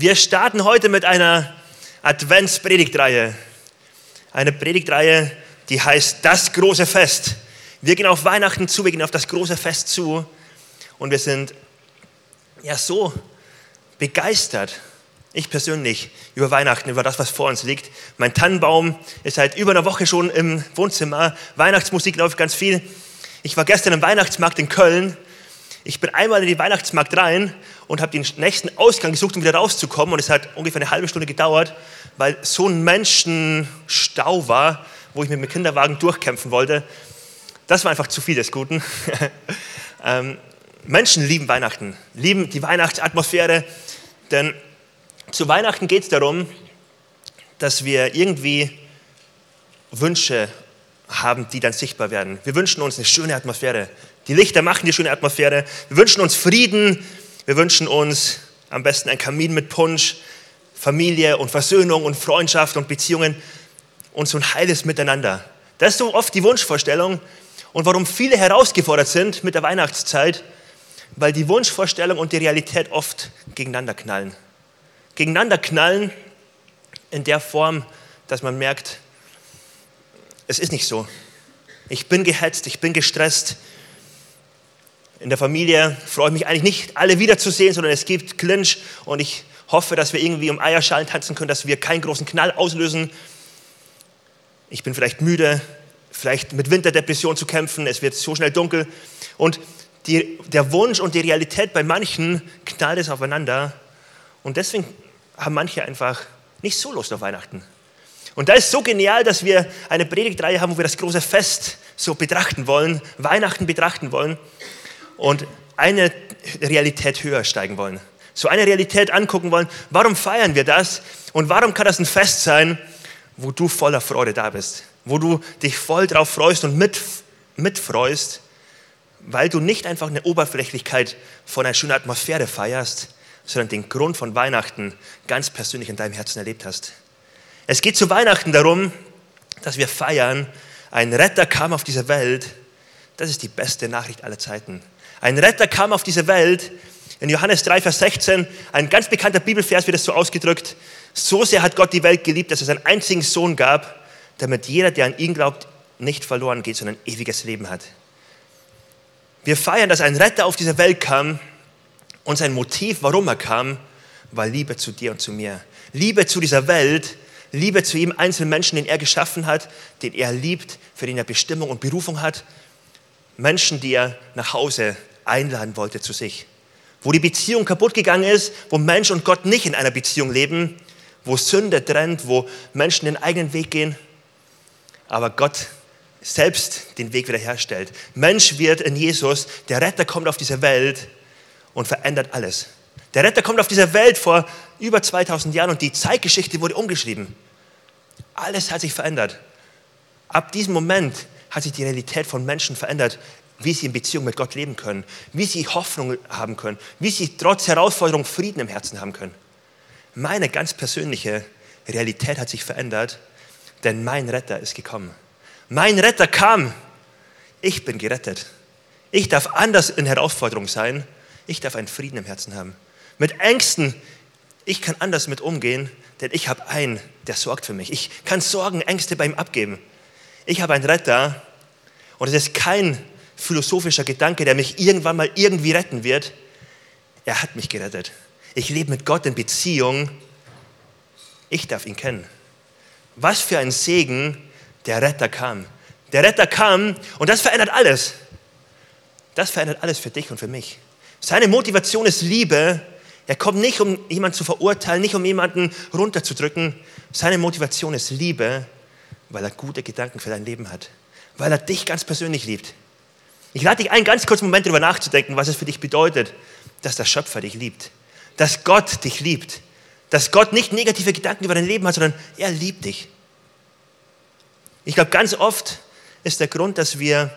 Wir starten heute mit einer Adventspredigtreihe. Eine Predigtreihe, die heißt Das große Fest. Wir gehen auf Weihnachten zu, wir gehen auf das große Fest zu und wir sind ja so begeistert, ich persönlich, über Weihnachten, über das, was vor uns liegt. Mein Tannenbaum ist seit über einer Woche schon im Wohnzimmer. Weihnachtsmusik läuft ganz viel. Ich war gestern im Weihnachtsmarkt in Köln. Ich bin einmal in den Weihnachtsmarkt rein und habe den nächsten Ausgang gesucht, um wieder rauszukommen. Und es hat ungefähr eine halbe Stunde gedauert, weil so ein Menschenstau war, wo ich mit dem Kinderwagen durchkämpfen wollte. Das war einfach zu viel des Guten. ähm, Menschen lieben Weihnachten, lieben die Weihnachtsatmosphäre, denn zu Weihnachten geht es darum, dass wir irgendwie Wünsche haben, die dann sichtbar werden. Wir wünschen uns eine schöne Atmosphäre. Die Lichter machen die schöne Atmosphäre. Wir wünschen uns Frieden, wir wünschen uns am besten ein Kamin mit Punsch, Familie und Versöhnung und Freundschaft und Beziehungen und so ein heiles Miteinander. Das ist so oft die Wunschvorstellung und warum viele herausgefordert sind mit der Weihnachtszeit, weil die Wunschvorstellung und die Realität oft gegeneinander knallen. Gegeneinander knallen in der Form, dass man merkt, es ist nicht so. Ich bin gehetzt, ich bin gestresst, in der Familie freue ich mich eigentlich nicht, alle wiederzusehen, sondern es gibt Clinch und ich hoffe, dass wir irgendwie um Eierschalen tanzen können, dass wir keinen großen Knall auslösen. Ich bin vielleicht müde, vielleicht mit Winterdepression zu kämpfen, es wird so schnell dunkel. Und die, der Wunsch und die Realität bei manchen knallt es aufeinander. Und deswegen haben manche einfach nicht so Lust auf Weihnachten. Und da ist so genial, dass wir eine Predigtreihe haben, wo wir das große Fest so betrachten wollen, Weihnachten betrachten wollen und eine Realität höher steigen wollen. So eine Realität angucken wollen. Warum feiern wir das? Und warum kann das ein Fest sein, wo du voller Freude da bist? Wo du dich voll drauf freust und mit, mitfreust, weil du nicht einfach eine Oberflächlichkeit von einer schönen Atmosphäre feierst, sondern den Grund von Weihnachten ganz persönlich in deinem Herzen erlebt hast. Es geht zu Weihnachten darum, dass wir feiern, ein Retter kam auf diese Welt. Das ist die beste Nachricht aller Zeiten. Ein Retter kam auf diese Welt. In Johannes 3, Vers 16, ein ganz bekannter Bibelvers wird es so ausgedrückt. So sehr hat Gott die Welt geliebt, dass es einen einzigen Sohn gab, damit jeder, der an ihn glaubt, nicht verloren geht, sondern ewiges Leben hat. Wir feiern, dass ein Retter auf diese Welt kam und sein Motiv, warum er kam, war Liebe zu dir und zu mir. Liebe zu dieser Welt, Liebe zu jedem einzelnen Menschen, den er geschaffen hat, den er liebt, für den er Bestimmung und Berufung hat. Menschen, die er nach Hause einladen wollte zu sich. Wo die Beziehung kaputt gegangen ist, wo Mensch und Gott nicht in einer Beziehung leben, wo Sünde trennt, wo Menschen den eigenen Weg gehen, aber Gott selbst den Weg wiederherstellt. Mensch wird in Jesus, der Retter kommt auf diese Welt und verändert alles. Der Retter kommt auf diese Welt vor über 2000 Jahren und die Zeitgeschichte wurde umgeschrieben. Alles hat sich verändert. Ab diesem Moment hat sich die Realität von Menschen verändert wie sie in Beziehung mit Gott leben können, wie sie Hoffnung haben können, wie sie trotz Herausforderung Frieden im Herzen haben können. Meine ganz persönliche Realität hat sich verändert, denn mein Retter ist gekommen. Mein Retter kam. Ich bin gerettet. Ich darf anders in Herausforderung sein. Ich darf einen Frieden im Herzen haben. Mit Ängsten, ich kann anders mit umgehen, denn ich habe einen, der sorgt für mich. Ich kann Sorgen, Ängste bei ihm abgeben. Ich habe einen Retter und es ist kein philosophischer Gedanke, der mich irgendwann mal irgendwie retten wird. Er hat mich gerettet. Ich lebe mit Gott in Beziehung. Ich darf ihn kennen. Was für ein Segen, der Retter kam. Der Retter kam und das verändert alles. Das verändert alles für dich und für mich. Seine Motivation ist Liebe. Er kommt nicht, um jemanden zu verurteilen, nicht um jemanden runterzudrücken. Seine Motivation ist Liebe, weil er gute Gedanken für dein Leben hat. Weil er dich ganz persönlich liebt. Ich lade dich ein, ganz kurz einen Moment darüber nachzudenken, was es für dich bedeutet, dass der Schöpfer dich liebt. Dass Gott dich liebt. Dass Gott nicht negative Gedanken über dein Leben hat, sondern er liebt dich. Ich glaube, ganz oft ist der Grund, dass wir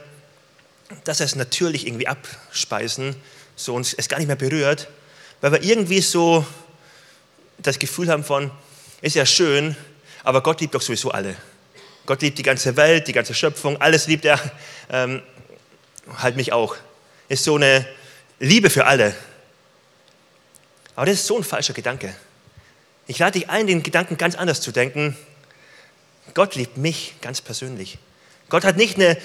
dass es natürlich irgendwie abspeisen, so uns es gar nicht mehr berührt, weil wir irgendwie so das Gefühl haben von, ist ja schön, aber Gott liebt doch sowieso alle. Gott liebt die ganze Welt, die ganze Schöpfung, alles liebt er. Ähm, halt mich auch. Ist so eine Liebe für alle. Aber das ist so ein falscher Gedanke. Ich lade dich ein, den Gedanken ganz anders zu denken. Gott liebt mich ganz persönlich. Gott hat nicht eine,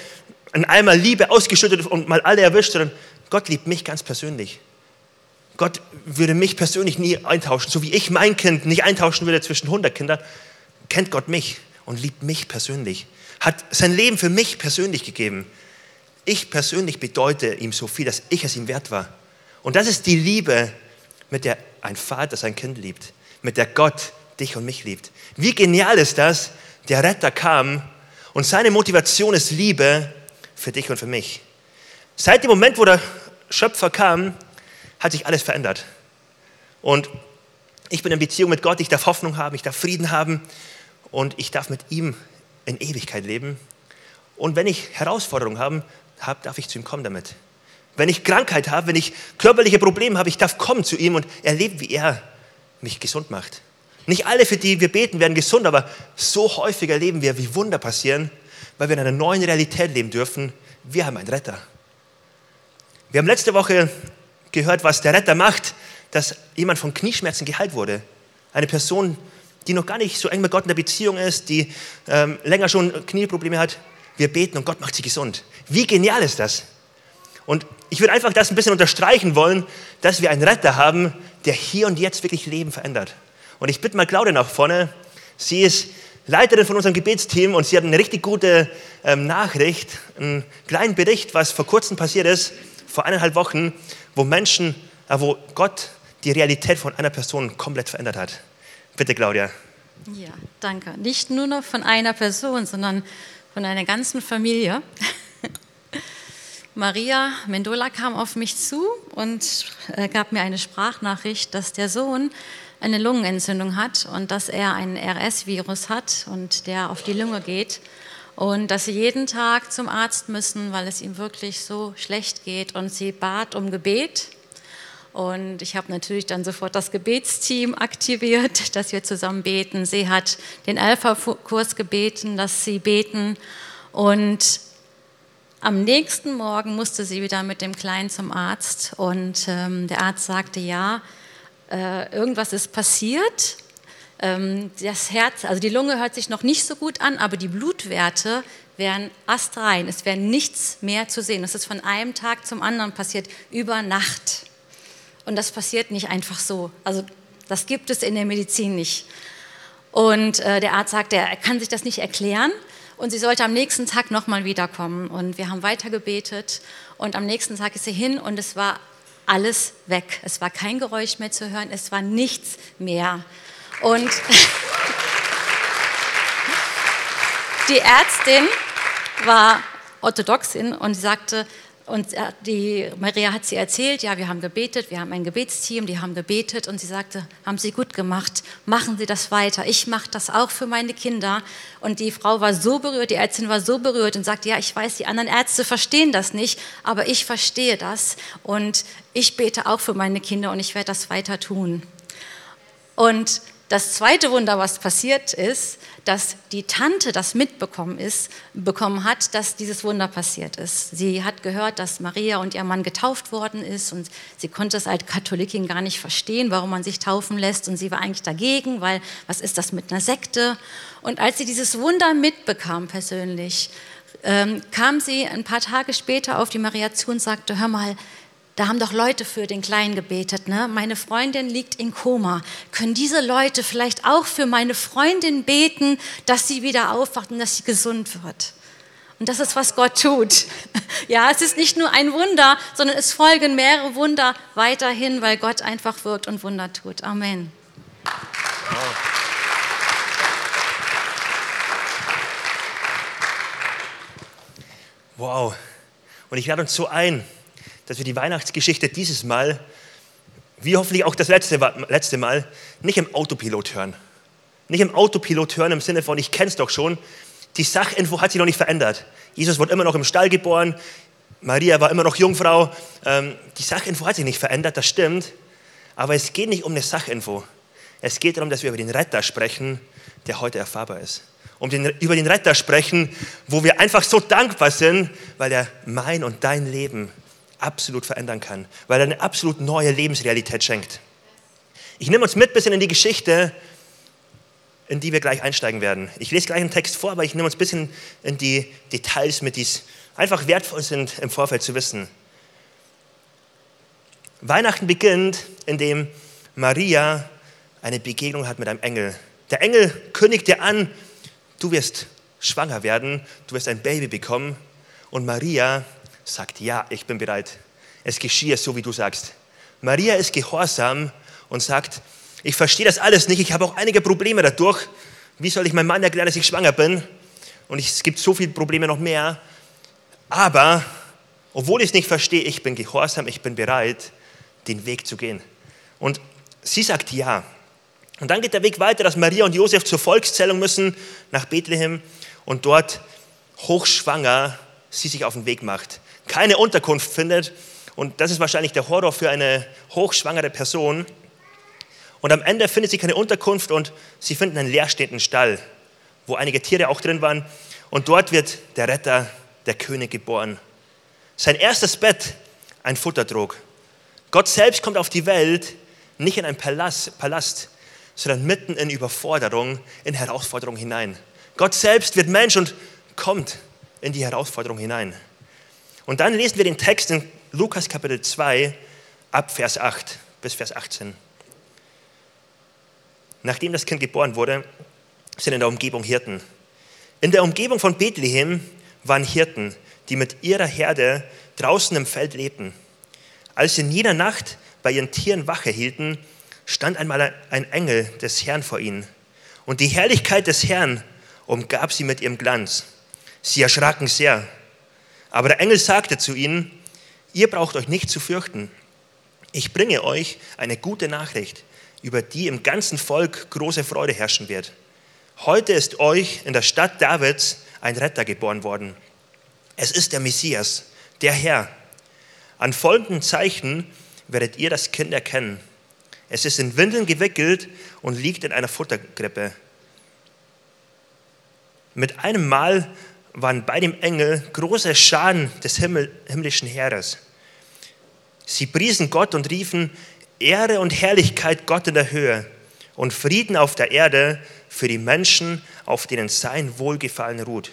ein Eimer Liebe ausgeschüttet und mal alle erwischt, sondern Gott liebt mich ganz persönlich. Gott würde mich persönlich nie eintauschen, so wie ich mein Kind nicht eintauschen würde zwischen 100 Kindern, kennt Gott mich und liebt mich persönlich. Hat sein Leben für mich persönlich gegeben. Ich persönlich bedeute ihm so viel, dass ich es ihm wert war. Und das ist die Liebe, mit der ein Vater sein Kind liebt, mit der Gott dich und mich liebt. Wie genial ist das? Der Retter kam und seine Motivation ist Liebe für dich und für mich. Seit dem Moment, wo der Schöpfer kam, hat sich alles verändert. Und ich bin in Beziehung mit Gott, ich darf Hoffnung haben, ich darf Frieden haben und ich darf mit ihm in Ewigkeit leben. Und wenn ich Herausforderungen habe, darf ich zu ihm kommen damit. Wenn ich Krankheit habe, wenn ich körperliche Probleme habe, ich darf kommen zu ihm und erleben, wie er mich gesund macht. Nicht alle, für die wir beten, werden gesund, aber so häufig erleben wir, wie Wunder passieren, weil wir in einer neuen Realität leben dürfen. Wir haben einen Retter. Wir haben letzte Woche gehört, was der Retter macht, dass jemand von Knieschmerzen geheilt wurde. Eine Person, die noch gar nicht so eng mit Gott in der Beziehung ist, die ähm, länger schon Knieprobleme hat. Wir beten und Gott macht sie gesund. Wie genial ist das? Und ich würde einfach das ein bisschen unterstreichen wollen, dass wir einen Retter haben, der hier und jetzt wirklich Leben verändert. Und ich bitte mal Claudia nach vorne. Sie ist Leiterin von unserem Gebetsteam und sie hat eine richtig gute ähm, Nachricht, einen kleinen Bericht, was vor kurzem passiert ist, vor eineinhalb Wochen, wo Menschen, äh, wo Gott die Realität von einer Person komplett verändert hat. Bitte, Claudia. Ja, danke. Nicht nur noch von einer Person, sondern von einer ganzen Familie. Maria Mendola kam auf mich zu und äh, gab mir eine Sprachnachricht, dass der Sohn eine Lungenentzündung hat und dass er einen RS-Virus hat und der auf die Lunge geht und dass sie jeden Tag zum Arzt müssen, weil es ihm wirklich so schlecht geht. Und sie bat um Gebet. Und ich habe natürlich dann sofort das Gebetsteam aktiviert, dass wir zusammen beten. Sie hat den Alpha-Kurs gebeten, dass sie beten. Und am nächsten Morgen musste sie wieder mit dem Kleinen zum Arzt. Und ähm, der Arzt sagte, ja, äh, irgendwas ist passiert ähm, das Herz, also die Lunge hört sich noch nicht so gut an, aber die Blutwerte wären astrein. Es wäre nichts mehr zu sehen. Das ist von einem Tag zum anderen passiert, über Nacht. Und das passiert nicht einfach so. Also das gibt es in der Medizin nicht. Und äh, der Arzt sagte, er kann sich das nicht erklären. Und sie sollte am nächsten Tag nochmal wiederkommen. Und wir haben weiter gebetet. Und am nächsten Tag ist sie hin und es war alles weg. Es war kein Geräusch mehr zu hören. Es war nichts mehr. Und die Ärztin war Orthodoxin und sagte, und die Maria hat sie erzählt, ja, wir haben gebetet, wir haben ein Gebetsteam, die haben gebetet und sie sagte, haben Sie gut gemacht, machen Sie das weiter. Ich mache das auch für meine Kinder. Und die Frau war so berührt, die Ärztin war so berührt und sagte, ja, ich weiß, die anderen Ärzte verstehen das nicht, aber ich verstehe das und ich bete auch für meine Kinder und ich werde das weiter tun. Und das zweite Wunder, was passiert ist, dass die Tante das mitbekommen ist, bekommen hat, dass dieses Wunder passiert ist. Sie hat gehört, dass Maria und ihr Mann getauft worden ist und sie konnte es als Katholikin gar nicht verstehen, warum man sich taufen lässt und sie war eigentlich dagegen, weil was ist das mit einer Sekte? Und als sie dieses Wunder mitbekam persönlich, ähm, kam sie ein paar Tage später auf die Maria zu und sagte, hör mal, da haben doch Leute für den Kleinen gebetet. Ne? Meine Freundin liegt in Koma. Können diese Leute vielleicht auch für meine Freundin beten, dass sie wieder aufwacht und dass sie gesund wird? Und das ist, was Gott tut. Ja, es ist nicht nur ein Wunder, sondern es folgen mehrere Wunder weiterhin, weil Gott einfach wirkt und Wunder tut. Amen. Wow. Und ich lade uns so ein, dass wir die Weihnachtsgeschichte dieses Mal, wie hoffentlich auch das letzte, letzte Mal, nicht im Autopilot hören. Nicht im Autopilot hören im Sinne von, ich kenne es doch schon. Die Sachinfo hat sich noch nicht verändert. Jesus wurde immer noch im Stall geboren. Maria war immer noch Jungfrau. Ähm, die Sachinfo hat sich nicht verändert, das stimmt. Aber es geht nicht um eine Sachinfo. Es geht darum, dass wir über den Retter sprechen, der heute erfahrbar ist. Um den, über den Retter sprechen, wo wir einfach so dankbar sind, weil er mein und dein Leben absolut verändern kann, weil er eine absolut neue Lebensrealität schenkt. Ich nehme uns mit ein bisschen in die Geschichte, in die wir gleich einsteigen werden. Ich lese gleich einen Text vor, aber ich nehme uns ein bisschen in die Details mit, die einfach wertvoll sind im Vorfeld zu wissen. Weihnachten beginnt, indem Maria eine Begegnung hat mit einem Engel. Der Engel kündigt dir an, du wirst schwanger werden, du wirst ein Baby bekommen. Und Maria sagt, ja, ich bin bereit. Es geschehe so, wie du sagst. Maria ist gehorsam und sagt, ich verstehe das alles nicht, ich habe auch einige Probleme dadurch. Wie soll ich meinem Mann erklären, dass ich schwanger bin? Und es gibt so viele Probleme noch mehr. Aber, obwohl ich es nicht verstehe, ich bin gehorsam, ich bin bereit, den Weg zu gehen. Und sie sagt ja. Und dann geht der Weg weiter, dass Maria und Josef zur Volkszählung müssen nach Bethlehem und dort hochschwanger sie sich auf den Weg macht. Keine Unterkunft findet und das ist wahrscheinlich der Horror für eine hochschwangere Person. Und am Ende findet sie keine Unterkunft und sie finden einen leerstehenden Stall, wo einige Tiere auch drin waren. Und dort wird der Retter, der König geboren. Sein erstes Bett, ein Futterdrog. Gott selbst kommt auf die Welt, nicht in einen Palast, Palast, sondern mitten in Überforderung, in Herausforderung hinein. Gott selbst wird Mensch und kommt in die Herausforderung hinein. Und dann lesen wir den Text in Lukas Kapitel 2 ab Vers 8 bis Vers 18. Nachdem das Kind geboren wurde, sind in der Umgebung Hirten. In der Umgebung von Bethlehem waren Hirten, die mit ihrer Herde draußen im Feld lebten. Als sie in jeder Nacht bei ihren Tieren Wache hielten, stand einmal ein Engel des Herrn vor ihnen. Und die Herrlichkeit des Herrn umgab sie mit ihrem Glanz. Sie erschraken sehr. Aber der Engel sagte zu ihnen, ihr braucht euch nicht zu fürchten. Ich bringe euch eine gute Nachricht, über die im ganzen Volk große Freude herrschen wird. Heute ist euch in der Stadt Davids ein Retter geboren worden. Es ist der Messias, der Herr. An folgenden Zeichen werdet ihr das Kind erkennen. Es ist in Windeln gewickelt und liegt in einer Futterkrippe. Mit einem Mal waren bei dem Engel große Scharen des Himmel, himmlischen Heeres. Sie priesen Gott und riefen, Ehre und Herrlichkeit Gott in der Höhe und Frieden auf der Erde für die Menschen, auf denen sein Wohlgefallen ruht.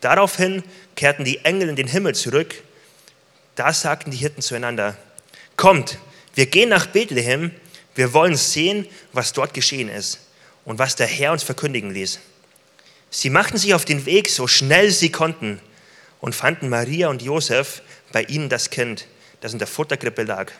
Daraufhin kehrten die Engel in den Himmel zurück. Da sagten die Hirten zueinander, kommt, wir gehen nach Bethlehem, wir wollen sehen, was dort geschehen ist und was der Herr uns verkündigen ließ. Sie machten sich auf den Weg, so schnell sie konnten, und fanden Maria und Josef bei ihnen das Kind, das in der Futterkrippe lag.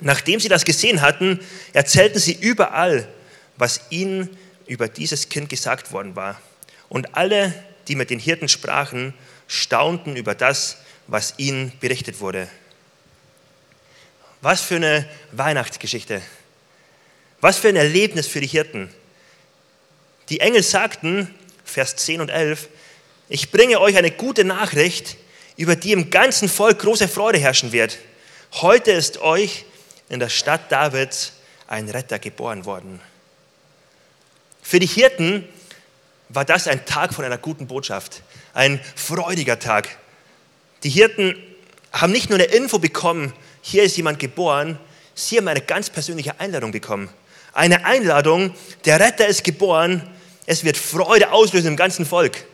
Nachdem sie das gesehen hatten, erzählten sie überall, was ihnen über dieses Kind gesagt worden war. Und alle, die mit den Hirten sprachen, staunten über das, was ihnen berichtet wurde. Was für eine Weihnachtsgeschichte. Was für ein Erlebnis für die Hirten. Die Engel sagten, Vers 10 und 11, ich bringe euch eine gute Nachricht, über die im ganzen Volk große Freude herrschen wird. Heute ist euch in der Stadt Davids ein Retter geboren worden. Für die Hirten war das ein Tag von einer guten Botschaft, ein freudiger Tag. Die Hirten haben nicht nur eine Info bekommen, hier ist jemand geboren, sie haben eine ganz persönliche Einladung bekommen. Eine Einladung, der Retter ist geboren, es wird Freude auslösen im ganzen Volk.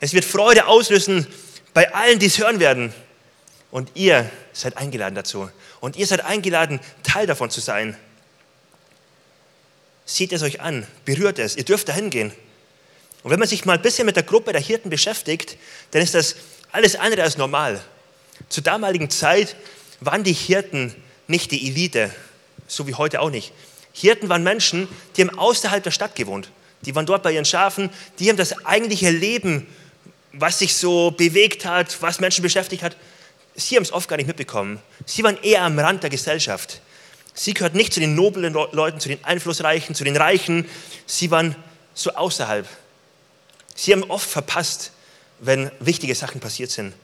Es wird Freude auslösen bei allen, die es hören werden. Und ihr seid eingeladen dazu. Und ihr seid eingeladen, Teil davon zu sein. Seht es euch an, berührt es, ihr dürft dahin gehen. Und wenn man sich mal ein bisschen mit der Gruppe der Hirten beschäftigt, dann ist das alles andere als normal. Zur damaligen Zeit waren die Hirten nicht die Elite, so wie heute auch nicht. Hirten waren Menschen, die haben außerhalb der Stadt gewohnt. Die waren dort bei ihren Schafen, die haben das eigentliche Leben, was sich so bewegt hat, was Menschen beschäftigt hat, sie haben es oft gar nicht mitbekommen. Sie waren eher am Rand der Gesellschaft. Sie gehörten nicht zu den noblen Leuten, zu den Einflussreichen, zu den Reichen. Sie waren so außerhalb. Sie haben oft verpasst, wenn wichtige Sachen passiert sind.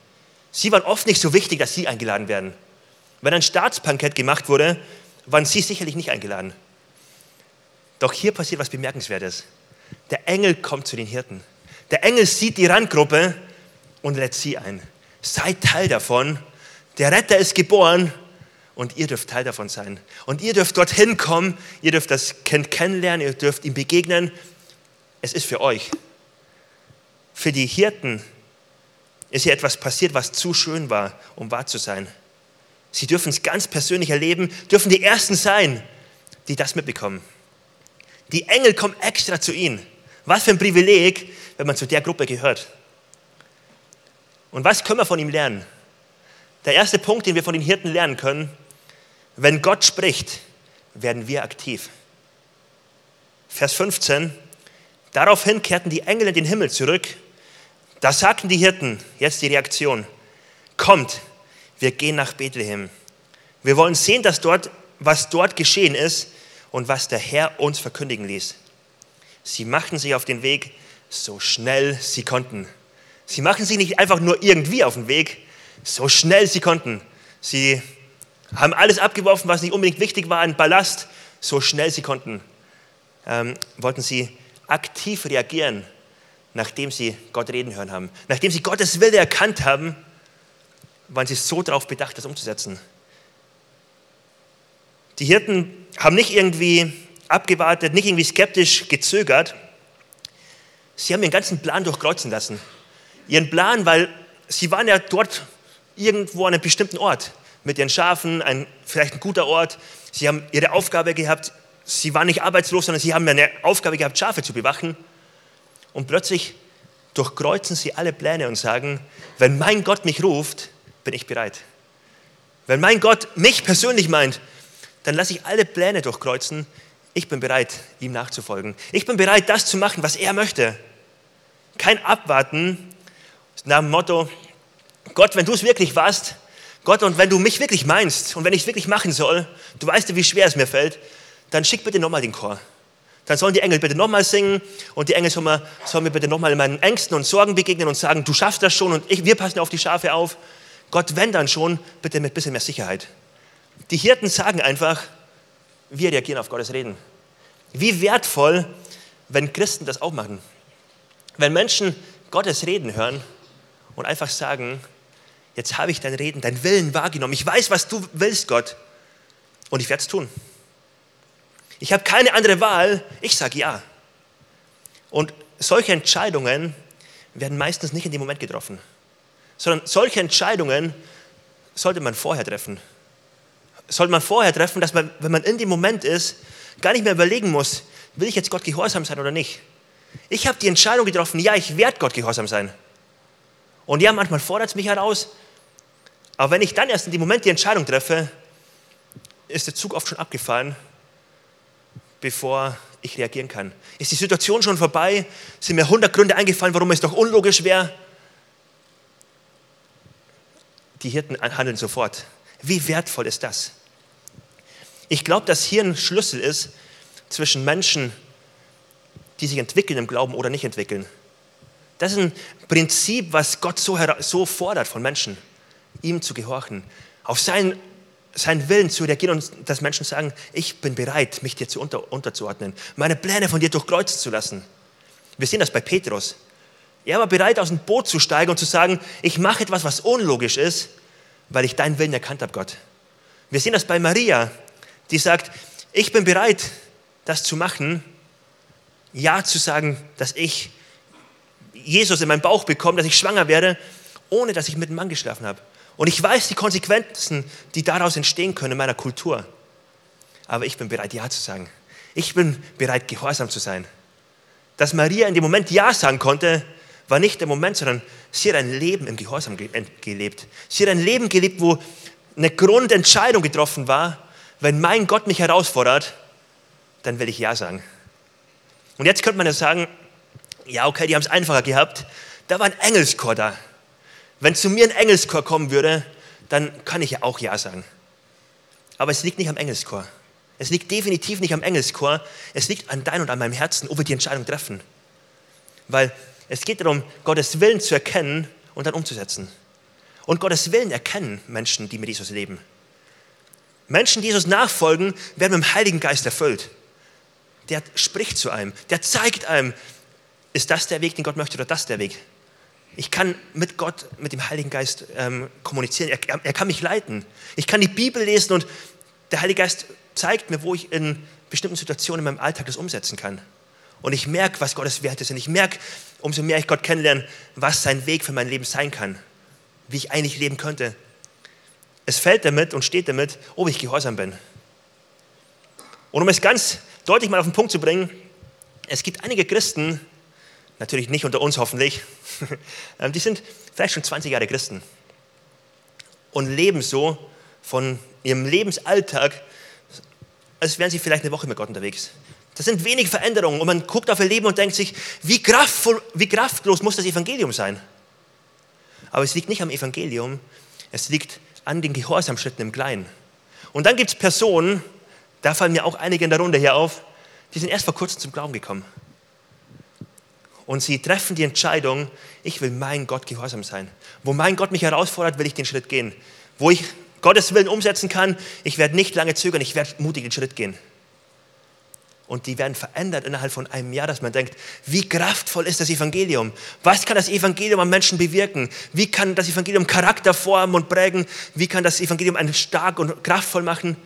Sie waren oft nicht so wichtig, dass sie eingeladen werden. Wenn ein Staatsbankett gemacht wurde, waren sie sicherlich nicht eingeladen. Doch hier passiert was Bemerkenswertes. Der Engel kommt zu den Hirten. Der Engel sieht die Randgruppe und lädt sie ein. Seid Teil davon. Der Retter ist geboren und ihr dürft Teil davon sein. Und ihr dürft dorthin kommen, ihr dürft das Kind kennenlernen, ihr dürft ihm begegnen. Es ist für euch. Für die Hirten ist hier etwas passiert, was zu schön war, um wahr zu sein. Sie dürfen es ganz persönlich erleben, dürfen die Ersten sein, die das mitbekommen. Die Engel kommen extra zu ihnen. Was für ein Privileg, wenn man zu der Gruppe gehört. Und was können wir von ihm lernen? Der erste Punkt, den wir von den Hirten lernen können, wenn Gott spricht, werden wir aktiv. Vers 15. Daraufhin kehrten die Engel in den Himmel zurück. Da sagten die Hirten, jetzt die Reaktion, kommt, wir gehen nach Bethlehem. Wir wollen sehen, dass dort, was dort geschehen ist und was der Herr uns verkündigen ließ. Sie machten sich auf den Weg, so schnell sie konnten. Sie machen sich nicht einfach nur irgendwie auf den Weg, so schnell sie konnten. Sie haben alles abgeworfen, was nicht unbedingt wichtig war, ein Ballast, so schnell sie konnten. Ähm, wollten sie aktiv reagieren, nachdem sie Gott reden hören haben. Nachdem sie Gottes Wille erkannt haben, waren sie so darauf bedacht, das umzusetzen. Die Hirten haben nicht irgendwie abgewartet, nicht irgendwie skeptisch gezögert. Sie haben ihren ganzen Plan durchkreuzen lassen. Ihren Plan, weil sie waren ja dort irgendwo an einem bestimmten Ort mit ihren Schafen, ein, vielleicht ein guter Ort. Sie haben ihre Aufgabe gehabt. Sie waren nicht arbeitslos, sondern sie haben eine Aufgabe gehabt, Schafe zu bewachen. Und plötzlich durchkreuzen sie alle Pläne und sagen, wenn mein Gott mich ruft, bin ich bereit. Wenn mein Gott mich persönlich meint, dann lasse ich alle Pläne durchkreuzen. Ich bin bereit, ihm nachzufolgen. Ich bin bereit, das zu machen, was er möchte. Kein Abwarten nach dem Motto, Gott, wenn du es wirklich warst, Gott, und wenn du mich wirklich meinst und wenn ich es wirklich machen soll, du weißt ja, wie schwer es mir fällt, dann schick bitte nochmal den Chor. Dann sollen die Engel bitte nochmal singen und die Engel sollen mir, sollen mir bitte nochmal in meinen Ängsten und Sorgen begegnen und sagen, du schaffst das schon und ich, wir passen auf die Schafe auf. Gott, wenn dann schon, bitte mit ein bisschen mehr Sicherheit. Die Hirten sagen einfach, wir reagieren auf Gottes Reden. Wie wertvoll, wenn Christen das auch machen. Wenn Menschen Gottes Reden hören und einfach sagen, jetzt habe ich dein Reden, dein Willen wahrgenommen. Ich weiß, was du willst, Gott. Und ich werde es tun. Ich habe keine andere Wahl. Ich sage ja. Und solche Entscheidungen werden meistens nicht in dem Moment getroffen, sondern solche Entscheidungen sollte man vorher treffen. Sollte man vorher treffen, dass man, wenn man in dem Moment ist, gar nicht mehr überlegen muss, will ich jetzt Gott gehorsam sein oder nicht. Ich habe die Entscheidung getroffen, ja, ich werde Gott gehorsam sein. Und ja, manchmal fordert es mich heraus, aber wenn ich dann erst in dem Moment die Entscheidung treffe, ist der Zug oft schon abgefahren, bevor ich reagieren kann. Ist die Situation schon vorbei? Sind mir 100 Gründe eingefallen, warum es doch unlogisch wäre? Die Hirten handeln sofort. Wie wertvoll ist das? Ich glaube, dass hier ein Schlüssel ist zwischen Menschen, die sich entwickeln im Glauben oder nicht entwickeln. Das ist ein Prinzip, was Gott so, so fordert von Menschen ihm zu gehorchen, auf seinen, seinen Willen zu reagieren und dass Menschen sagen, ich bin bereit, mich dir zu unter, unterzuordnen, meine Pläne von dir durchkreuzen zu lassen. Wir sehen das bei Petrus. Er war bereit, aus dem Boot zu steigen und zu sagen, ich mache etwas, was unlogisch ist, weil ich deinen Willen erkannt habe, Gott. Wir sehen das bei Maria, die sagt, ich bin bereit, das zu machen, ja zu sagen, dass ich Jesus in meinen Bauch bekomme, dass ich schwanger werde, ohne dass ich mit einem Mann geschlafen habe. Und ich weiß die Konsequenzen, die daraus entstehen können in meiner Kultur. Aber ich bin bereit, Ja zu sagen. Ich bin bereit, gehorsam zu sein. Dass Maria in dem Moment Ja sagen konnte, war nicht der Moment, sondern sie hat ein Leben im Gehorsam gelebt. Sie hat ein Leben gelebt, wo eine Grundentscheidung getroffen war, wenn mein Gott mich herausfordert, dann will ich Ja sagen. Und jetzt könnte man ja sagen, ja, okay, die haben es einfacher gehabt. Da war ein Engelschor da. Wenn zu mir ein Engelschor kommen würde, dann kann ich ja auch Ja sagen. Aber es liegt nicht am Engelschor. Es liegt definitiv nicht am Engelschor. Es liegt an dein und an meinem Herzen, ob wir die Entscheidung treffen. Weil es geht darum, Gottes Willen zu erkennen und dann umzusetzen. Und Gottes Willen erkennen Menschen, die mit Jesus leben. Menschen, die Jesus nachfolgen, werden mit dem Heiligen Geist erfüllt. Der spricht zu einem, der zeigt einem, ist das der Weg, den Gott möchte oder das der Weg? Ich kann mit Gott, mit dem Heiligen Geist ähm, kommunizieren. Er, er kann mich leiten. Ich kann die Bibel lesen und der Heilige Geist zeigt mir, wo ich in bestimmten Situationen in meinem Alltag das umsetzen kann. Und ich merke, was Gottes Werte sind. Ich merke, umso mehr ich Gott kennenlerne, was sein Weg für mein Leben sein kann. Wie ich eigentlich leben könnte. Es fällt damit und steht damit, ob ich gehorsam bin. Und um es ganz deutlich mal auf den Punkt zu bringen, es gibt einige Christen, natürlich nicht unter uns hoffentlich, die sind vielleicht schon 20 Jahre Christen und leben so von ihrem Lebensalltag, als wären sie vielleicht eine Woche mit Gott unterwegs. Das sind wenig Veränderungen und man guckt auf ihr Leben und denkt sich, wie, kraftvoll, wie kraftlos muss das Evangelium sein? Aber es liegt nicht am Evangelium, es liegt an den Gehorsamschritten im Kleinen. Und dann gibt es Personen, da fallen mir auch einige in der Runde hier auf, die sind erst vor kurzem zum Glauben gekommen. Und sie treffen die Entscheidung, ich will mein Gott gehorsam sein. Wo mein Gott mich herausfordert, will ich den Schritt gehen. Wo ich Gottes Willen umsetzen kann, ich werde nicht lange zögern, ich werde mutig den Schritt gehen. Und die werden verändert innerhalb von einem Jahr, dass man denkt, wie kraftvoll ist das Evangelium? Was kann das Evangelium am Menschen bewirken? Wie kann das Evangelium Charakter formen und prägen? Wie kann das Evangelium einen stark und kraftvoll machen?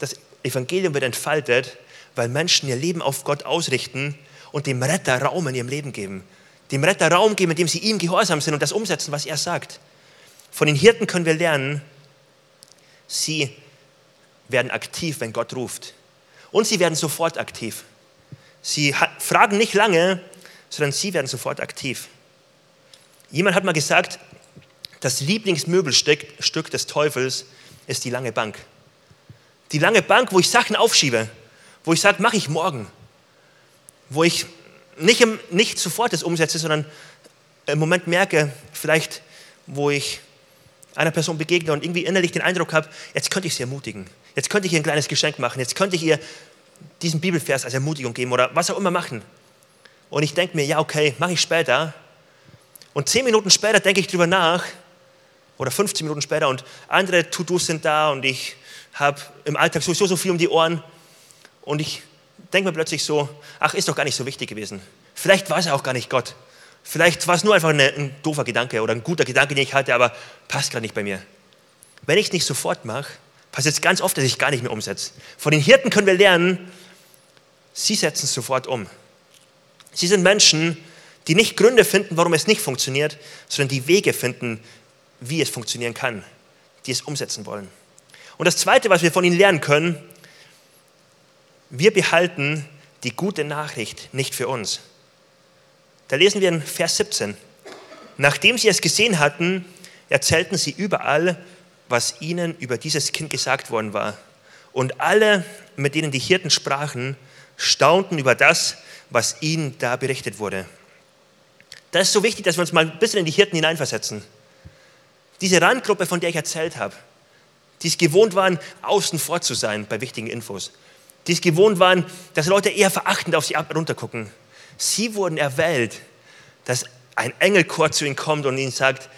Das Evangelium wird entfaltet, weil Menschen ihr Leben auf Gott ausrichten und dem Retter Raum in ihrem Leben geben. Dem Retter Raum geben, indem sie ihm gehorsam sind und das umsetzen, was er sagt. Von den Hirten können wir lernen, sie werden aktiv, wenn Gott ruft. Und sie werden sofort aktiv. Sie fragen nicht lange, sondern sie werden sofort aktiv. Jemand hat mal gesagt, das Lieblingsmöbelstück des Teufels ist die lange Bank. Die lange Bank, wo ich Sachen aufschiebe, wo ich sage, mache ich morgen. Wo ich nicht, im, nicht sofort das umsetze, sondern im Moment merke, vielleicht, wo ich einer Person begegne und irgendwie innerlich den Eindruck habe, jetzt könnte ich sie ermutigen. Jetzt könnte ich ihr ein kleines Geschenk machen. Jetzt könnte ich ihr diesen Bibelvers als Ermutigung geben oder was auch immer machen. Und ich denke mir, ja, okay, mache ich später. Und zehn Minuten später denke ich drüber nach, oder 15 Minuten später, und andere To-Dos sind da und ich habe im Alltag sowieso so viel um die Ohren. Und ich denke mir plötzlich so, ach, ist doch gar nicht so wichtig gewesen. Vielleicht war es auch gar nicht Gott. Vielleicht war es nur einfach ein doofer Gedanke oder ein guter Gedanke, den ich hatte, aber passt gerade nicht bei mir. Wenn ich es nicht sofort mache, passiert es ganz oft, dass ich gar nicht mehr umsetze. Von den Hirten können wir lernen, sie setzen es sofort um. Sie sind Menschen, die nicht Gründe finden, warum es nicht funktioniert, sondern die Wege finden, wie es funktionieren kann, die es umsetzen wollen. Und das Zweite, was wir von ihnen lernen können, wir behalten die gute Nachricht nicht für uns. Da lesen wir in Vers 17. Nachdem sie es gesehen hatten, erzählten sie überall, was ihnen über dieses Kind gesagt worden war. Und alle, mit denen die Hirten sprachen, staunten über das, was ihnen da berichtet wurde. Das ist so wichtig, dass wir uns mal ein bisschen in die Hirten hineinversetzen. Diese Randgruppe, von der ich erzählt habe, die es gewohnt waren, außen vor zu sein bei wichtigen Infos, die es gewohnt waren, dass Leute eher verachtend auf sie runtergucken. Sie wurden erwählt, dass ein Engelchor zu ihnen kommt und ihnen sagt,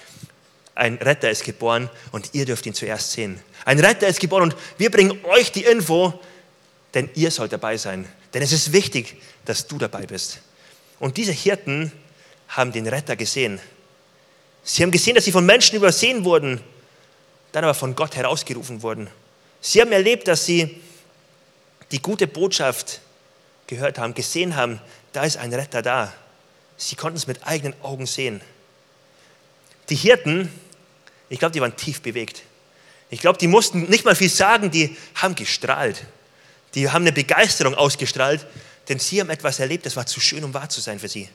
ein Retter ist geboren und ihr dürft ihn zuerst sehen. Ein Retter ist geboren und wir bringen euch die Info, denn ihr sollt dabei sein. Denn es ist wichtig, dass du dabei bist. Und diese Hirten haben den Retter gesehen. Sie haben gesehen, dass sie von Menschen übersehen wurden, dann aber von Gott herausgerufen wurden. Sie haben erlebt, dass sie die gute Botschaft gehört haben, gesehen haben, da ist ein Retter da. Sie konnten es mit eigenen Augen sehen. Die Hirten, ich glaube, die waren tief bewegt. Ich glaube, die mussten nicht mal viel sagen, die haben gestrahlt. Die haben eine Begeisterung ausgestrahlt, denn sie haben etwas erlebt, das war zu schön, um wahr zu sein für sie.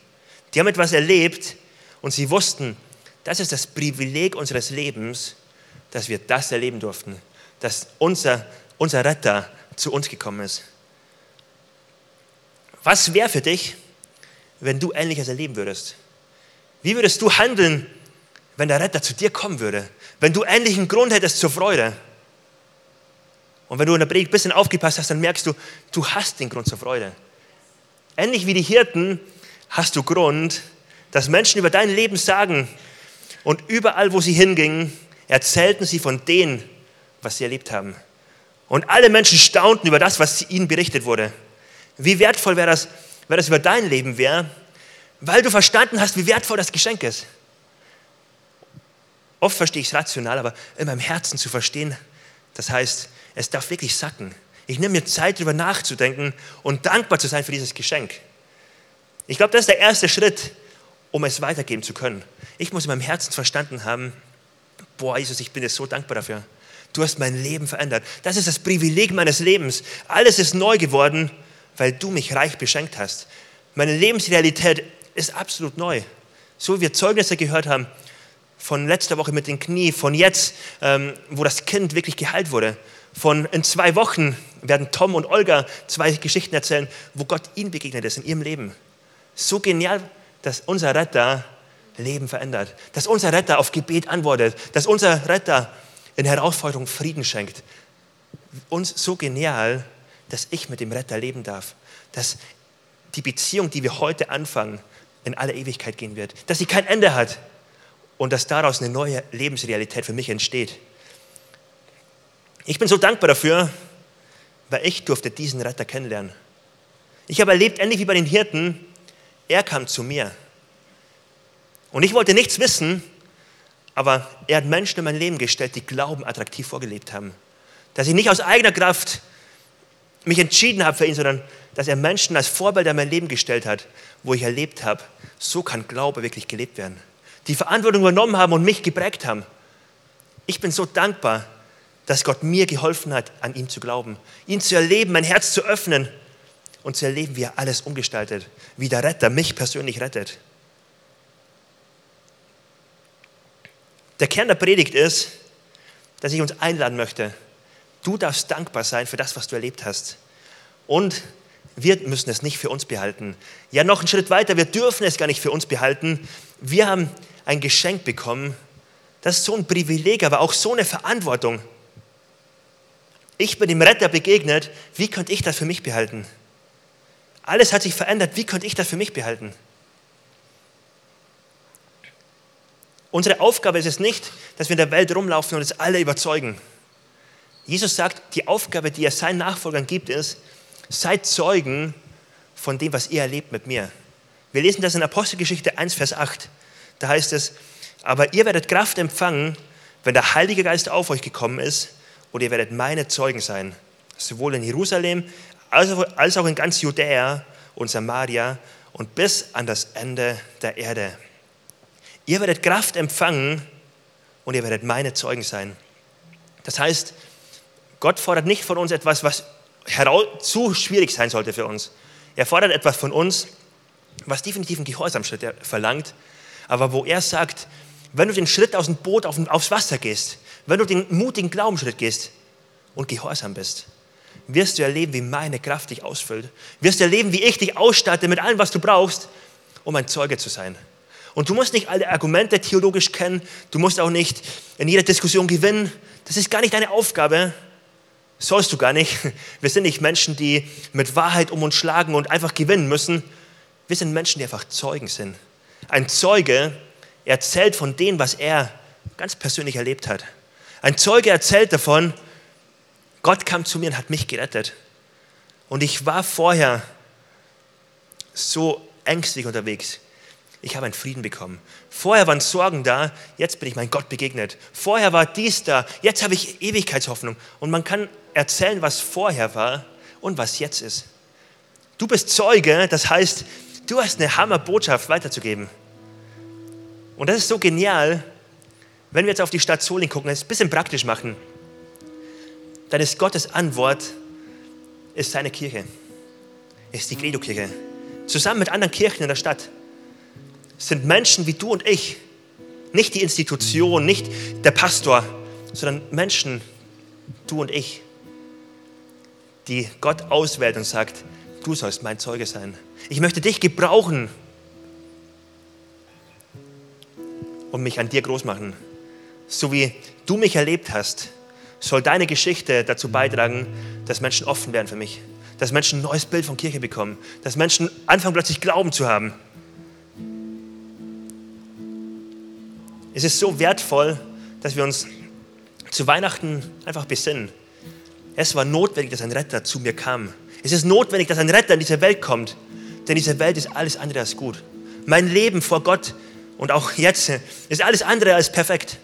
Die haben etwas erlebt und sie wussten, das ist das Privileg unseres Lebens, dass wir das erleben durften, dass unser, unser Retter zu uns gekommen ist. Was wäre für dich, wenn du Ähnliches erleben würdest? Wie würdest du handeln, wenn der Retter zu dir kommen würde? Wenn du ähnlichen Grund hättest zur Freude? Und wenn du in der Predigt ein bisschen aufgepasst hast, dann merkst du, du hast den Grund zur Freude. Ähnlich wie die Hirten hast du Grund, dass Menschen über dein Leben sagen und überall, wo sie hingingen, erzählten sie von dem, was sie erlebt haben. Und alle Menschen staunten über das, was ihnen berichtet wurde. Wie wertvoll wäre das, wenn das über dein Leben wäre, weil du verstanden hast, wie wertvoll das Geschenk ist. Oft verstehe ich es rational, aber in meinem Herzen zu verstehen, das heißt, es darf wirklich sacken. Ich nehme mir Zeit, darüber nachzudenken und dankbar zu sein für dieses Geschenk. Ich glaube, das ist der erste Schritt, um es weitergeben zu können. Ich muss in meinem Herzen verstanden haben, boah, Jesus, ich bin dir so dankbar dafür. Du hast mein Leben verändert. Das ist das Privileg meines Lebens. Alles ist neu geworden, weil du mich reich beschenkt hast. Meine Lebensrealität ist absolut neu. So wie wir Zeugnisse gehört haben, von letzter Woche mit dem Knie, von jetzt, ähm, wo das Kind wirklich geheilt wurde, von in zwei Wochen werden Tom und Olga zwei Geschichten erzählen, wo Gott ihnen begegnet ist in ihrem Leben. So genial, dass unser Retter Leben verändert, dass unser Retter auf Gebet antwortet, dass unser Retter in Herausforderungen Frieden schenkt. Uns so genial, dass ich mit dem Retter leben darf, dass die Beziehung, die wir heute anfangen, in alle Ewigkeit gehen wird, dass sie kein Ende hat und dass daraus eine neue Lebensrealität für mich entsteht. Ich bin so dankbar dafür, weil ich durfte diesen Retter kennenlernen. Ich habe erlebt, ähnlich wie bei den Hirten, er kam zu mir. Und ich wollte nichts wissen, aber er hat Menschen in mein Leben gestellt, die Glauben attraktiv vorgelebt haben. Dass ich nicht aus eigener Kraft mich entschieden habe für ihn, sondern dass er Menschen als Vorbilder in mein Leben gestellt hat, wo ich erlebt habe, so kann Glaube wirklich gelebt werden. Die Verantwortung übernommen haben und mich geprägt haben. Ich bin so dankbar, dass Gott mir geholfen hat, an ihm zu glauben, ihn zu erleben, mein Herz zu öffnen und zu erleben, wie er alles umgestaltet, wie der Retter mich persönlich rettet. Der Kern der Predigt ist, dass ich uns einladen möchte. Du darfst dankbar sein für das, was du erlebt hast. Und wir müssen es nicht für uns behalten. Ja, noch einen Schritt weiter, wir dürfen es gar nicht für uns behalten. Wir haben ein Geschenk bekommen. Das ist so ein Privileg, aber auch so eine Verantwortung. Ich bin dem Retter begegnet. Wie könnte ich das für mich behalten? Alles hat sich verändert. Wie könnte ich das für mich behalten? Unsere Aufgabe ist es nicht, dass wir in der Welt rumlaufen und es alle überzeugen. Jesus sagt, die Aufgabe, die er seinen Nachfolgern gibt, ist, seid Zeugen von dem, was ihr erlebt mit mir. Wir lesen das in Apostelgeschichte 1, Vers 8. Da heißt es, aber ihr werdet Kraft empfangen, wenn der Heilige Geist auf euch gekommen ist und ihr werdet meine Zeugen sein, sowohl in Jerusalem als auch in ganz Judäa und Samaria und bis an das Ende der Erde. Ihr werdet Kraft empfangen und ihr werdet meine Zeugen sein. Das heißt, Gott fordert nicht von uns etwas, was zu schwierig sein sollte für uns. Er fordert etwas von uns, was definitiv einen Gehorsamschritt verlangt, aber wo er sagt, wenn du den Schritt aus dem Boot auf, aufs Wasser gehst, wenn du den mutigen Glaubensschritt gehst und gehorsam bist, wirst du erleben, wie meine Kraft dich ausfüllt. Wirst du erleben, wie ich dich ausstatte mit allem, was du brauchst, um ein Zeuge zu sein. Und du musst nicht alle Argumente theologisch kennen, du musst auch nicht in jeder Diskussion gewinnen. Das ist gar nicht deine Aufgabe. Sollst du gar nicht. Wir sind nicht Menschen, die mit Wahrheit um uns schlagen und einfach gewinnen müssen. Wir sind Menschen, die einfach Zeugen sind. Ein Zeuge erzählt von dem, was er ganz persönlich erlebt hat. Ein Zeuge erzählt davon, Gott kam zu mir und hat mich gerettet. Und ich war vorher so ängstlich unterwegs ich habe einen Frieden bekommen. Vorher waren Sorgen da, jetzt bin ich mein Gott begegnet. Vorher war dies da, jetzt habe ich Ewigkeitshoffnung. Und man kann erzählen, was vorher war und was jetzt ist. Du bist Zeuge, das heißt, du hast eine Hammerbotschaft weiterzugeben. Und das ist so genial, wenn wir jetzt auf die Stadt Soling gucken, es ein bisschen praktisch machen, dann ist Gottes Antwort, ist seine Kirche, ist die Credo-Kirche. Zusammen mit anderen Kirchen in der Stadt sind Menschen wie du und ich. Nicht die Institution, nicht der Pastor, sondern Menschen, du und ich, die Gott auswählt und sagt, du sollst mein Zeuge sein. Ich möchte dich gebrauchen und mich an dir groß machen. So wie du mich erlebt hast, soll deine Geschichte dazu beitragen, dass Menschen offen werden für mich, dass Menschen ein neues Bild von Kirche bekommen, dass Menschen anfangen plötzlich Glauben zu haben. Es ist so wertvoll, dass wir uns zu Weihnachten einfach besinnen. Es war notwendig, dass ein Retter zu mir kam. Es ist notwendig, dass ein Retter in diese Welt kommt, denn diese Welt ist alles andere als gut. Mein Leben vor Gott und auch jetzt ist alles andere als perfekt.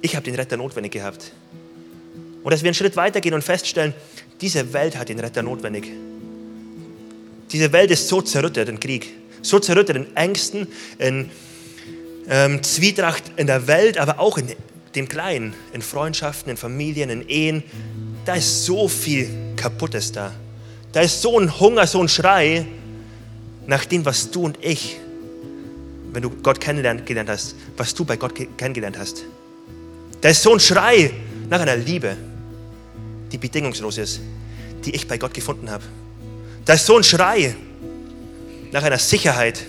Ich habe den Retter notwendig gehabt. Und dass wir einen Schritt weitergehen und feststellen, diese Welt hat den Retter notwendig. Diese Welt ist so zerrüttet in Krieg, so zerrüttet in Ängsten, in ähm, Zwietracht in der Welt, aber auch in dem Kleinen, in Freundschaften, in Familien, in Ehen. Da ist so viel Kaputtes da. Da ist so ein Hunger, so ein Schrei nach dem, was du und ich, wenn du Gott kennengelernt hast, was du bei Gott kennengelernt hast. Da ist so ein Schrei nach einer Liebe, die bedingungslos ist, die ich bei Gott gefunden habe. Da ist so ein Schrei nach einer Sicherheit,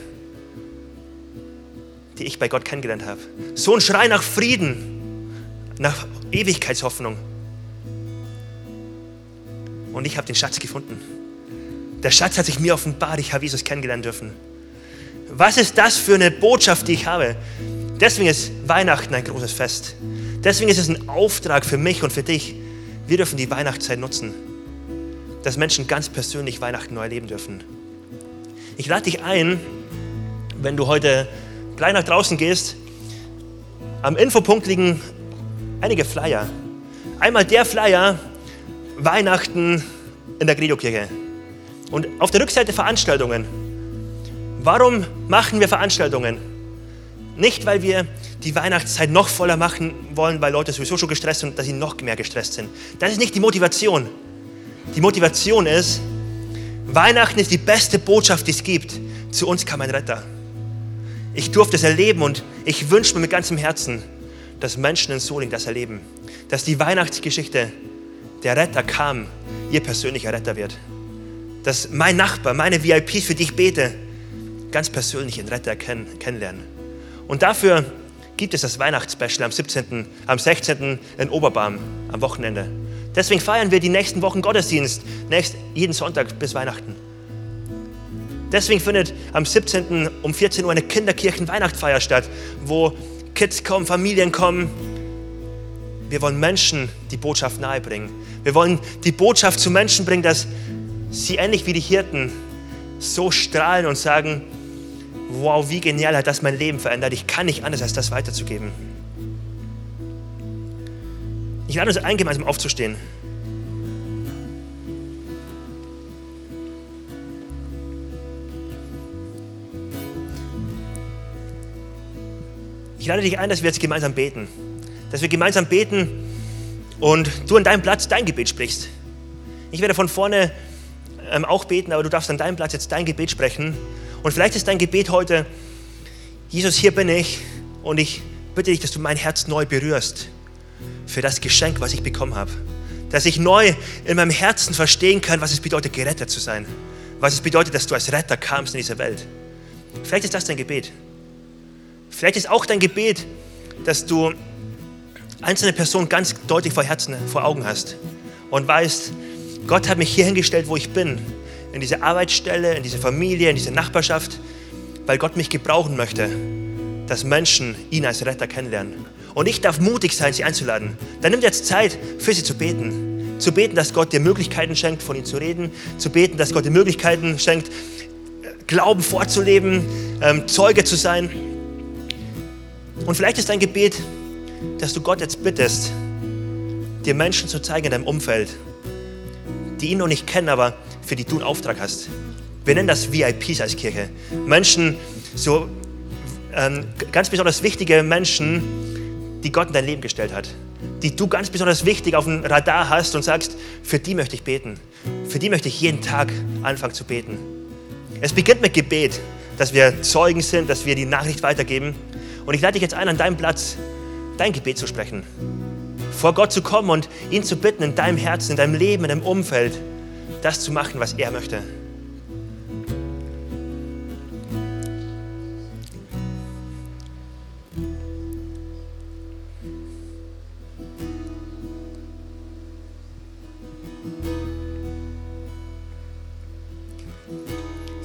die ich bei Gott kennengelernt habe. So ein Schrei nach Frieden, nach Ewigkeitshoffnung. Und ich habe den Schatz gefunden. Der Schatz hat sich mir offenbart, ich habe Jesus kennengelernt dürfen. Was ist das für eine Botschaft, die ich habe? Deswegen ist Weihnachten ein großes Fest. Deswegen ist es ein Auftrag für mich und für dich. Wir dürfen die Weihnachtszeit nutzen, dass Menschen ganz persönlich Weihnachten neu erleben dürfen. Ich lade dich ein, wenn du heute gleich nach draußen gehst, am Infopunkt liegen einige Flyer. Einmal der Flyer Weihnachten in der Credo-Kirche. Und auf der Rückseite Veranstaltungen. Warum machen wir Veranstaltungen? Nicht, weil wir die Weihnachtszeit noch voller machen wollen, weil Leute sowieso schon gestresst sind dass sie noch mehr gestresst sind. Das ist nicht die Motivation. Die Motivation ist, Weihnachten ist die beste Botschaft, die es gibt. Zu uns kam ein Retter. Ich durfte es erleben und ich wünsche mir mit ganzem Herzen, dass Menschen in Soling das erleben. Dass die Weihnachtsgeschichte, der Retter kam, ihr persönlicher Retter wird. Dass mein Nachbar, meine VIPs, für die ich bete, ganz persönlich den Retter kenn kennenlernen. Und dafür gibt es das Weihnachtsspecial am 17., am 16. in Oberbarm am Wochenende. Deswegen feiern wir die nächsten Wochen Gottesdienst, nächst, jeden Sonntag bis Weihnachten. Deswegen findet am 17. um 14 Uhr eine Kinderkirchen-Weihnachtsfeier statt, wo Kids kommen, Familien kommen. Wir wollen Menschen die Botschaft nahebringen. Wir wollen die Botschaft zu Menschen bringen, dass sie ähnlich wie die Hirten so strahlen und sagen, wow, wie genial hat das mein Leben verändert. Ich kann nicht anders, als das weiterzugeben. Ich lade uns ein, gemeinsam aufzustehen. Ich lade dich ein, dass wir jetzt gemeinsam beten. Dass wir gemeinsam beten und du an deinem Platz dein Gebet sprichst. Ich werde von vorne ähm, auch beten, aber du darfst an deinem Platz jetzt dein Gebet sprechen. Und vielleicht ist dein Gebet heute, Jesus, hier bin ich und ich bitte dich, dass du mein Herz neu berührst für das Geschenk, was ich bekommen habe. Dass ich neu in meinem Herzen verstehen kann, was es bedeutet, gerettet zu sein. Was es bedeutet, dass du als Retter kamst in diese Welt. Vielleicht ist das dein Gebet. Vielleicht ist auch dein Gebet, dass du einzelne Personen ganz deutlich vor Herzen, vor Augen hast und weißt, Gott hat mich hier hingestellt, wo ich bin, in diese Arbeitsstelle, in diese Familie, in diese Nachbarschaft, weil Gott mich gebrauchen möchte, dass Menschen ihn als Retter kennenlernen. Und ich darf mutig sein, sie einzuladen. Dann nimm jetzt Zeit, für sie zu beten. Zu beten, dass Gott dir Möglichkeiten schenkt, von ihnen zu reden. Zu beten, dass Gott dir Möglichkeiten schenkt, Glauben vorzuleben, ähm, Zeuge zu sein. Und vielleicht ist dein Gebet, dass du Gott jetzt bittest, dir Menschen zu zeigen in deinem Umfeld, die ihn noch nicht kennen, aber für die du einen Auftrag hast. Wir nennen das VIPs als Kirche. Menschen, so ähm, ganz besonders wichtige Menschen, die Gott in dein Leben gestellt hat. Die du ganz besonders wichtig auf dem Radar hast und sagst, für die möchte ich beten. Für die möchte ich jeden Tag anfangen zu beten. Es beginnt mit Gebet, dass wir Zeugen sind, dass wir die Nachricht weitergeben. Und ich lade dich jetzt ein, an deinem Platz dein Gebet zu sprechen. Vor Gott zu kommen und ihn zu bitten, in deinem Herzen, in deinem Leben, in deinem Umfeld, das zu machen, was er möchte.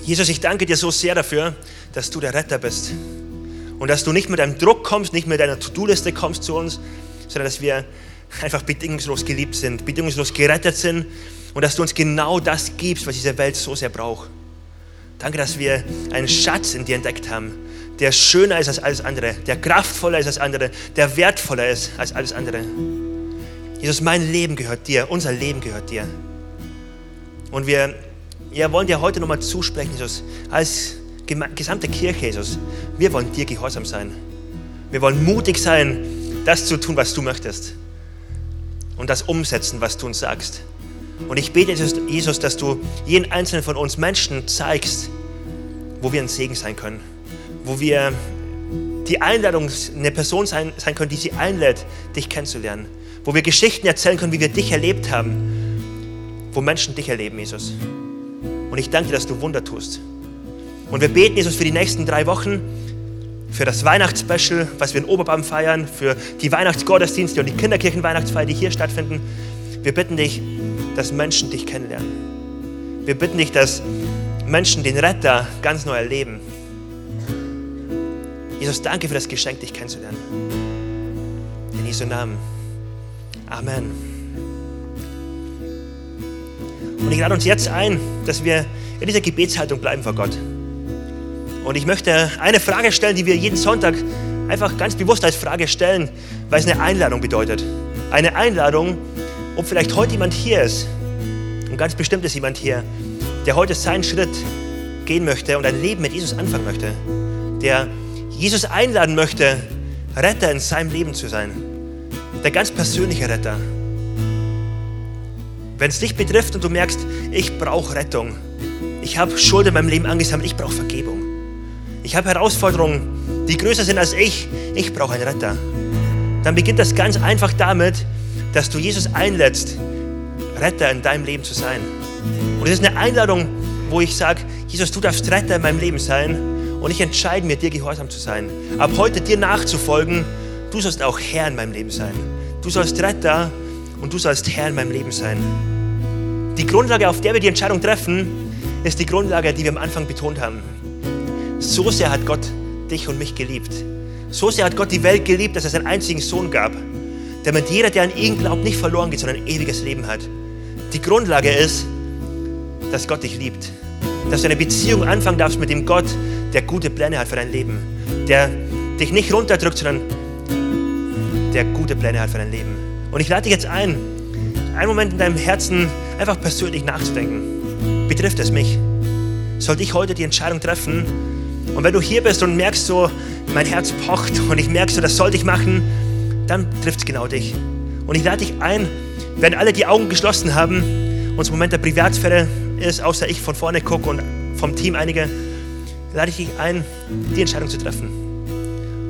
Jesus, ich danke dir so sehr dafür, dass du der Retter bist. Und dass du nicht mit deinem Druck kommst, nicht mit deiner To-Do-Liste kommst zu uns, sondern dass wir einfach bedingungslos geliebt sind, bedingungslos gerettet sind und dass du uns genau das gibst, was diese Welt so sehr braucht. Danke, dass wir einen Schatz in dir entdeckt haben, der schöner ist als alles andere, der kraftvoller ist als andere, der wertvoller ist als alles andere. Jesus, mein Leben gehört dir, unser Leben gehört dir. Und wir ja, wollen dir heute nochmal zusprechen, Jesus, als gesamte Kirche, Jesus. Wir wollen dir gehorsam sein. Wir wollen mutig sein, das zu tun, was du möchtest. Und das umsetzen, was du uns sagst. Und ich bete, Jesus, dass du jeden einzelnen von uns Menschen zeigst, wo wir ein Segen sein können. Wo wir die Einladung, eine Person sein, sein können, die sie einlädt, dich kennenzulernen. Wo wir Geschichten erzählen können, wie wir dich erlebt haben. Wo Menschen dich erleben, Jesus. Und ich danke dir, dass du Wunder tust. Und wir beten, Jesus, für die nächsten drei Wochen, für das Weihnachtsspecial, was wir in Oberbaum feiern, für die Weihnachtsgottesdienste und die Kinderkirchenweihnachtsfeier, die hier stattfinden. Wir bitten dich, dass Menschen dich kennenlernen. Wir bitten dich, dass Menschen den Retter ganz neu erleben. Jesus, danke für das Geschenk, dich kennenzulernen. In Jesu Namen. Amen. Und ich lade uns jetzt ein, dass wir in dieser Gebetshaltung bleiben vor Gott. Und ich möchte eine Frage stellen, die wir jeden Sonntag einfach ganz bewusst als Frage stellen, weil es eine Einladung bedeutet. Eine Einladung, ob vielleicht heute jemand hier ist, und ganz bestimmt ist jemand hier, der heute seinen Schritt gehen möchte und ein Leben mit Jesus anfangen möchte, der Jesus einladen möchte, Retter in seinem Leben zu sein, der ganz persönliche Retter. Wenn es dich betrifft und du merkst, ich brauche Rettung, ich habe Schuld in meinem Leben angesammelt, ich brauche Vergebung, ich habe Herausforderungen, die größer sind als ich. Ich brauche einen Retter. Dann beginnt das ganz einfach damit, dass du Jesus einlädst, Retter in deinem Leben zu sein. Und es ist eine Einladung, wo ich sage, Jesus, du darfst Retter in meinem Leben sein und ich entscheide mir, dir gehorsam zu sein. Ab heute dir nachzufolgen, du sollst auch Herr in meinem Leben sein. Du sollst Retter und du sollst Herr in meinem Leben sein. Die Grundlage, auf der wir die Entscheidung treffen, ist die Grundlage, die wir am Anfang betont haben. So sehr hat Gott dich und mich geliebt. So sehr hat Gott die Welt geliebt, dass er seinen einzigen Sohn gab, damit jeder, der an ihn glaubt, nicht verloren geht, sondern ein ewiges Leben hat. Die Grundlage ist, dass Gott dich liebt. Dass du eine Beziehung anfangen darfst mit dem Gott, der gute Pläne hat für dein Leben. Der dich nicht runterdrückt, sondern der gute Pläne hat für dein Leben. Und ich lade dich jetzt ein, einen Moment in deinem Herzen einfach persönlich nachzudenken. Betrifft es mich? Sollte ich heute die Entscheidung treffen, und wenn du hier bist und merkst so, mein Herz pocht und ich merke so, das sollte ich machen, dann trifft es genau dich. Und ich lade dich ein, wenn alle die Augen geschlossen haben und es Moment der Privatsphäre ist, außer ich von vorne gucke und vom Team einige, lade ich dich ein, die Entscheidung zu treffen.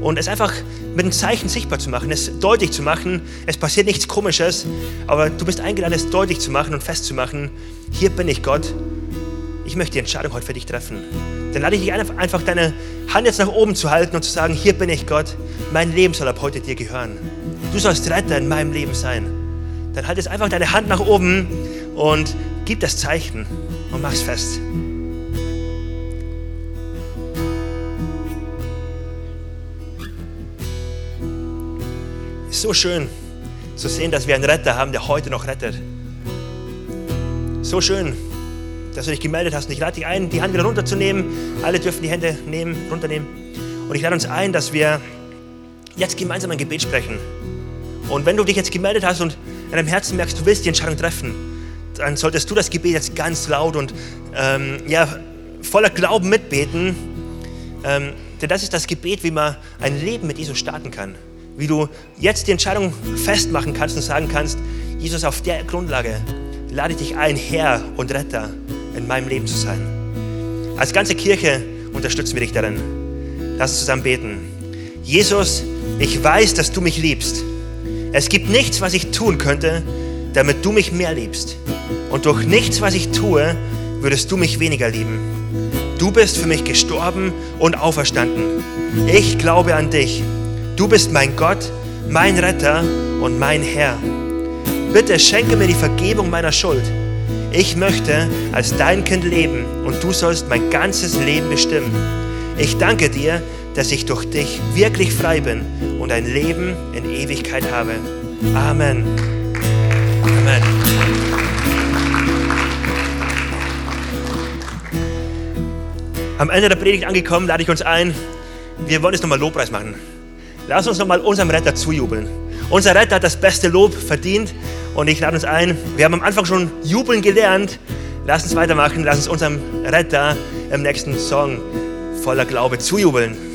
Und es einfach mit einem Zeichen sichtbar zu machen, es deutlich zu machen. Es passiert nichts Komisches, aber du bist eingeladen, es deutlich zu machen und festzumachen. Hier bin ich Gott. Ich möchte die Entscheidung heute für dich treffen dann lade ich dich ein, einfach deine Hand jetzt nach oben zu halten und zu sagen, hier bin ich Gott, mein Leben soll ab heute dir gehören. Du sollst Retter in meinem Leben sein. Dann halt jetzt einfach deine Hand nach oben und gib das Zeichen und mach's fest. Ist so schön zu sehen, dass wir einen Retter haben, der heute noch rettet. So schön, dass du dich gemeldet hast. Und ich lade dich ein, die Hand wieder runterzunehmen. Alle dürfen die Hände nehmen, runternehmen. Und ich lade uns ein, dass wir jetzt gemeinsam ein Gebet sprechen. Und wenn du dich jetzt gemeldet hast und in deinem Herzen merkst, du willst die Entscheidung treffen, dann solltest du das Gebet jetzt ganz laut und ähm, ja, voller Glauben mitbeten. Ähm, denn das ist das Gebet, wie man ein Leben mit Jesus starten kann. Wie du jetzt die Entscheidung festmachen kannst und sagen kannst, Jesus, auf der Grundlage lade ich dich ein, Herr und Retter in meinem Leben zu sein. Als ganze Kirche unterstützen wir dich darin. Lass uns zusammen beten. Jesus, ich weiß, dass du mich liebst. Es gibt nichts, was ich tun könnte, damit du mich mehr liebst. Und durch nichts, was ich tue, würdest du mich weniger lieben. Du bist für mich gestorben und auferstanden. Ich glaube an dich. Du bist mein Gott, mein Retter und mein Herr. Bitte schenke mir die Vergebung meiner Schuld ich möchte als dein Kind leben und du sollst mein ganzes Leben bestimmen. Ich danke dir, dass ich durch dich wirklich frei bin und ein Leben in Ewigkeit habe. Amen. Amen. Am Ende der Predigt angekommen, lade ich uns ein, wir wollen jetzt nochmal Lobpreis machen. Lass uns nochmal unserem Retter zujubeln. Unser Retter hat das beste Lob verdient und ich lade uns ein, wir haben am Anfang schon jubeln gelernt. Lass uns weitermachen, lass uns unserem Retter im nächsten Song voller Glaube zujubeln.